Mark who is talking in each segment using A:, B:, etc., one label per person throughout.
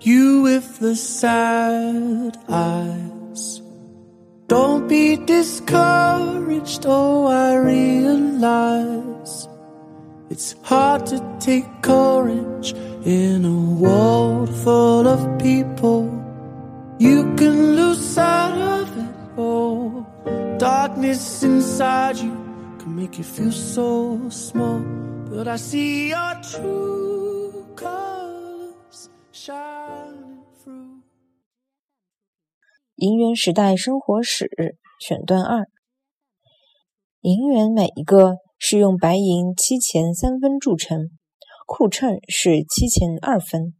A: the sad eyes. Don't be discouraged, oh, I realize it's hard to take courage in a world full of people. You can lose sight of it all. Darkness inside you can make you feel so small. But I see your true colors
B: 银元时代生活史选段二：银元每一个是用白银七钱三分铸成，库称是七钱二分。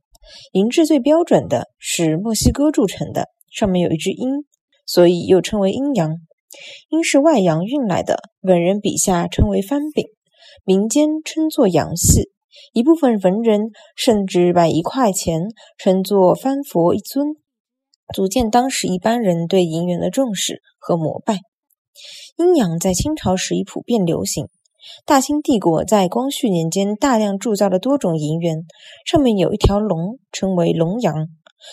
B: 银质最标准的是墨西哥铸成的，上面有一只鹰，所以又称为阴阳。鹰是外洋运来的，文人笔下称为番饼，民间称作洋戏。一部分文人甚至把一块钱称作番佛一尊，足见当时一般人对银元的重视和膜拜。阴阳在清朝时已普遍流行。大清帝国在光绪年间大量铸造了多种银元，上面有一条龙，称为龙阳。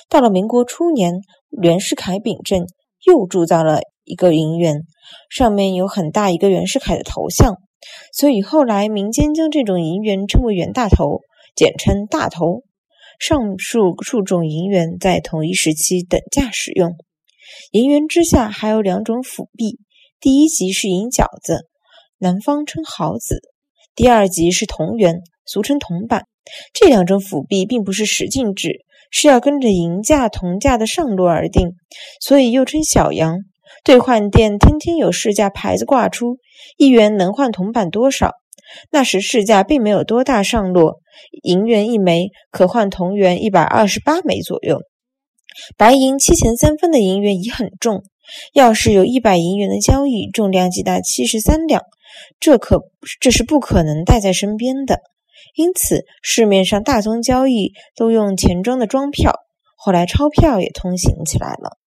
B: 到了民国初年，袁世凯秉政，又铸造了一个银元，上面有很大一个袁世凯的头像，所以后来民间将这种银元称为袁大头，简称大头。上述数种银元在同一时期等价使用。银元之下还有两种辅币，第一级是银饺子。南方称毫子，第二级是铜元，俗称铜板。这两种辅币并不是十进制，是要跟着银价、铜价的上落而定，所以又称小洋。兑换店天天有市价牌子挂出，一元能换铜板多少？那时市价并没有多大上落，银元一枚可换铜元一百二十八枚左右。白银七钱三分的银元已很重，要是有一百银元的交易，重量即达七十三两。这可这是不可能带在身边的，因此市面上大宗交易都用钱庄的装票，后来钞票也通行起来了。